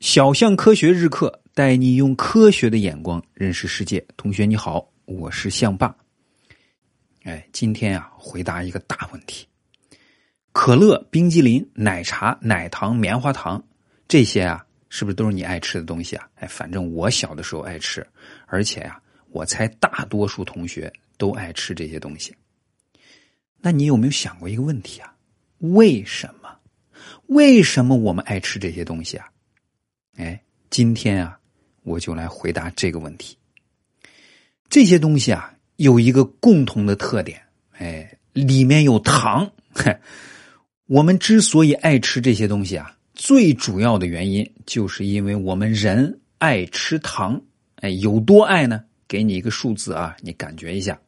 小象科学日课带你用科学的眼光认识世界。同学你好，我是象爸。哎，今天啊，回答一个大问题：可乐、冰激凌、奶茶、奶糖、棉花糖这些啊，是不是都是你爱吃的东西啊？哎，反正我小的时候爱吃，而且呀，我猜大多数同学都爱吃这些东西。那你有没有想过一个问题啊？为什么？为什么我们爱吃这些东西啊？哎，今天啊，我就来回答这个问题。这些东西啊，有一个共同的特点，哎，里面有糖。我们之所以爱吃这些东西啊，最主要的原因就是因为我们人爱吃糖。哎，有多爱呢？给你一个数字啊，你感觉一下。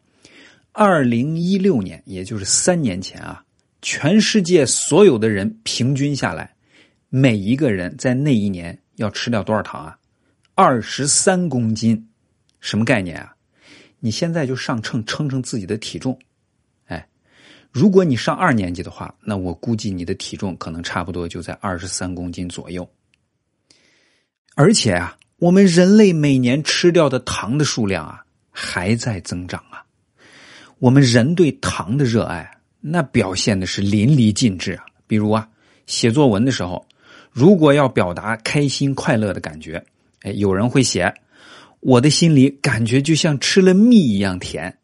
二零一六年，也就是三年前啊。全世界所有的人平均下来，每一个人在那一年要吃掉多少糖啊？二十三公斤，什么概念啊？你现在就上秤称称自己的体重，哎，如果你上二年级的话，那我估计你的体重可能差不多就在二十三公斤左右。而且啊，我们人类每年吃掉的糖的数量啊，还在增长啊。我们人对糖的热爱。那表现的是淋漓尽致啊！比如啊，写作文的时候，如果要表达开心快乐的感觉，哎，有人会写“我的心里感觉就像吃了蜜一样甜”。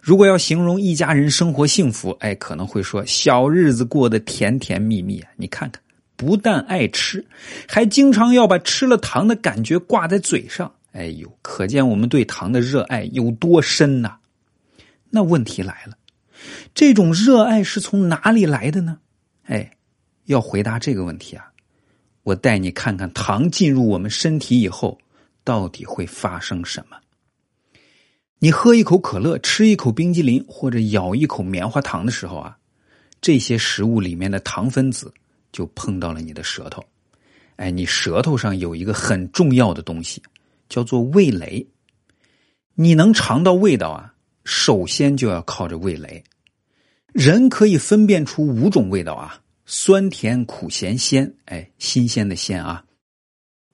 如果要形容一家人生活幸福，哎，可能会说“小日子过得甜甜蜜蜜”。你看看，不但爱吃，还经常要把吃了糖的感觉挂在嘴上。哎呦，可见我们对糖的热爱有多深呐！那问题来了。这种热爱是从哪里来的呢？哎，要回答这个问题啊，我带你看看糖进入我们身体以后到底会发生什么。你喝一口可乐，吃一口冰激凌，或者咬一口棉花糖的时候啊，这些食物里面的糖分子就碰到了你的舌头。哎，你舌头上有一个很重要的东西，叫做味蕾。你能尝到味道啊，首先就要靠着味蕾。人可以分辨出五种味道啊，酸甜苦咸鲜，哎，新鲜的鲜啊。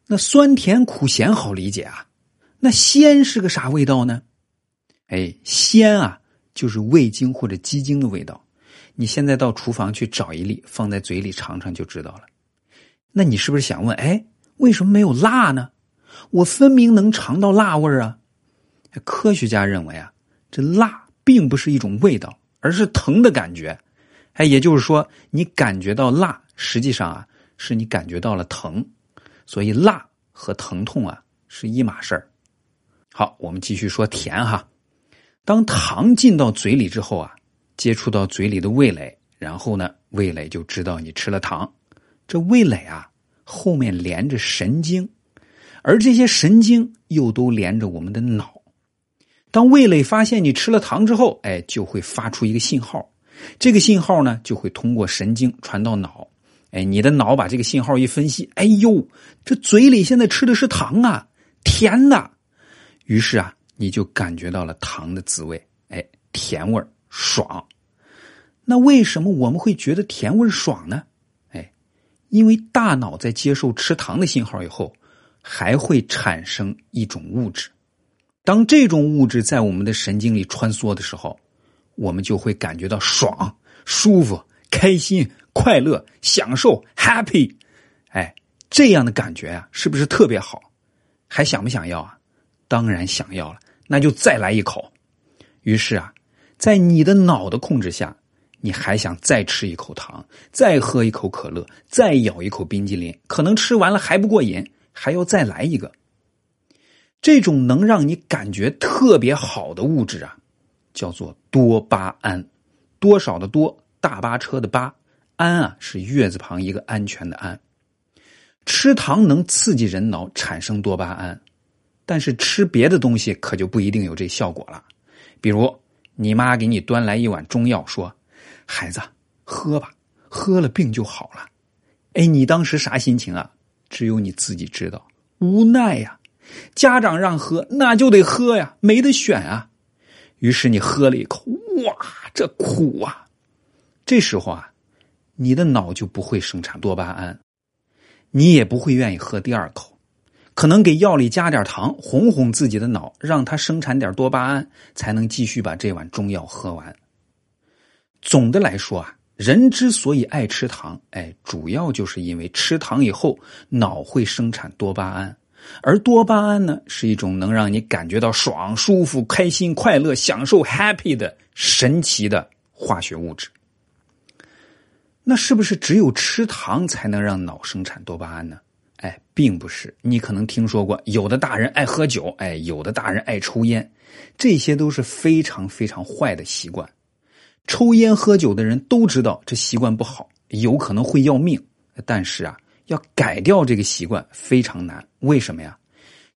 那酸甜苦咸好理解啊，那鲜是个啥味道呢？哎，鲜啊，就是味精或者鸡精的味道。你现在到厨房去找一粒，放在嘴里尝尝就知道了。那你是不是想问，哎，为什么没有辣呢？我分明能尝到辣味啊。科学家认为啊，这辣并不是一种味道。而是疼的感觉，哎，也就是说，你感觉到辣，实际上啊，是你感觉到了疼，所以辣和疼痛啊是一码事儿。好，我们继续说甜哈。当糖进到嘴里之后啊，接触到嘴里的味蕾，然后呢，味蕾就知道你吃了糖。这味蕾啊，后面连着神经，而这些神经又都连着我们的脑。当味蕾发现你吃了糖之后，哎，就会发出一个信号，这个信号呢就会通过神经传到脑，哎，你的脑把这个信号一分析，哎呦，这嘴里现在吃的是糖啊，甜的，于是啊，你就感觉到了糖的滋味，哎，甜味爽。那为什么我们会觉得甜味爽呢？哎，因为大脑在接受吃糖的信号以后，还会产生一种物质。当这种物质在我们的神经里穿梭的时候，我们就会感觉到爽、舒服、开心、快乐、享受、happy，哎，这样的感觉啊，是不是特别好？还想不想要啊？当然想要了，那就再来一口。于是啊，在你的脑的控制下，你还想再吃一口糖，再喝一口可乐，再咬一口冰激凌，可能吃完了还不过瘾，还要再来一个。这种能让你感觉特别好的物质啊，叫做多巴胺。多少的多，大巴车的巴，胺啊是月字旁一个安全的安。吃糖能刺激人脑产生多巴胺，但是吃别的东西可就不一定有这效果了。比如你妈给你端来一碗中药，说：“孩子喝吧，喝了病就好了。”哎，你当时啥心情啊？只有你自己知道，无奈呀。家长让喝，那就得喝呀，没得选啊。于是你喝了一口，哇，这苦啊！这时候啊，你的脑就不会生产多巴胺，你也不会愿意喝第二口。可能给药里加点糖，哄哄自己的脑，让它生产点多巴胺，才能继续把这碗中药喝完。总的来说啊，人之所以爱吃糖，哎，主要就是因为吃糖以后脑会生产多巴胺，而多巴胺呢是一种能让你感觉到爽、舒服、开心、快乐、享受 happy 的神奇的化学物质。那是不是只有吃糖才能让脑生产多巴胺呢？哎，并不是。你可能听说过，有的大人爱喝酒，哎，有的大人爱抽烟，这些都是非常非常坏的习惯。抽烟喝酒的人都知道这习惯不好，有可能会要命。但是啊，要改掉这个习惯非常难。为什么呀？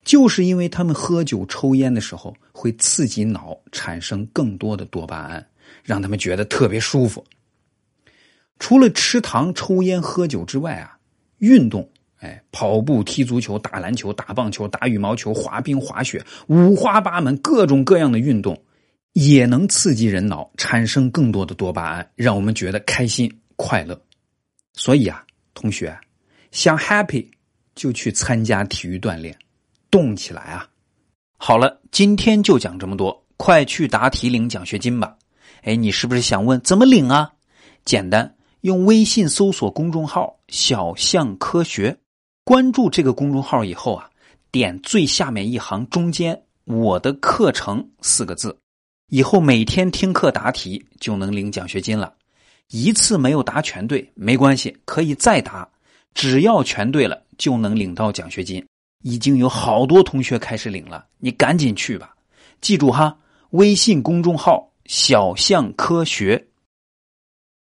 就是因为他们喝酒抽烟的时候会刺激脑产生更多的多巴胺，让他们觉得特别舒服。除了吃糖、抽烟、喝酒之外啊，运动。哎，跑步、踢足球、打篮球、打棒球、打羽毛球、滑冰、滑雪，五花八门，各种各样的运动，也能刺激人脑，产生更多的多巴胺，让我们觉得开心快乐。所以啊，同学想 happy 就去参加体育锻炼，动起来啊！好了，今天就讲这么多，快去答题领奖学金吧！哎，你是不是想问怎么领啊？简单，用微信搜索公众号“小象科学”。关注这个公众号以后啊，点最下面一行中间“我的课程”四个字，以后每天听课答题就能领奖学金了。一次没有答全对没关系，可以再答，只要全对了就能领到奖学金。已经有好多同学开始领了，你赶紧去吧。记住哈，微信公众号“小象科学”。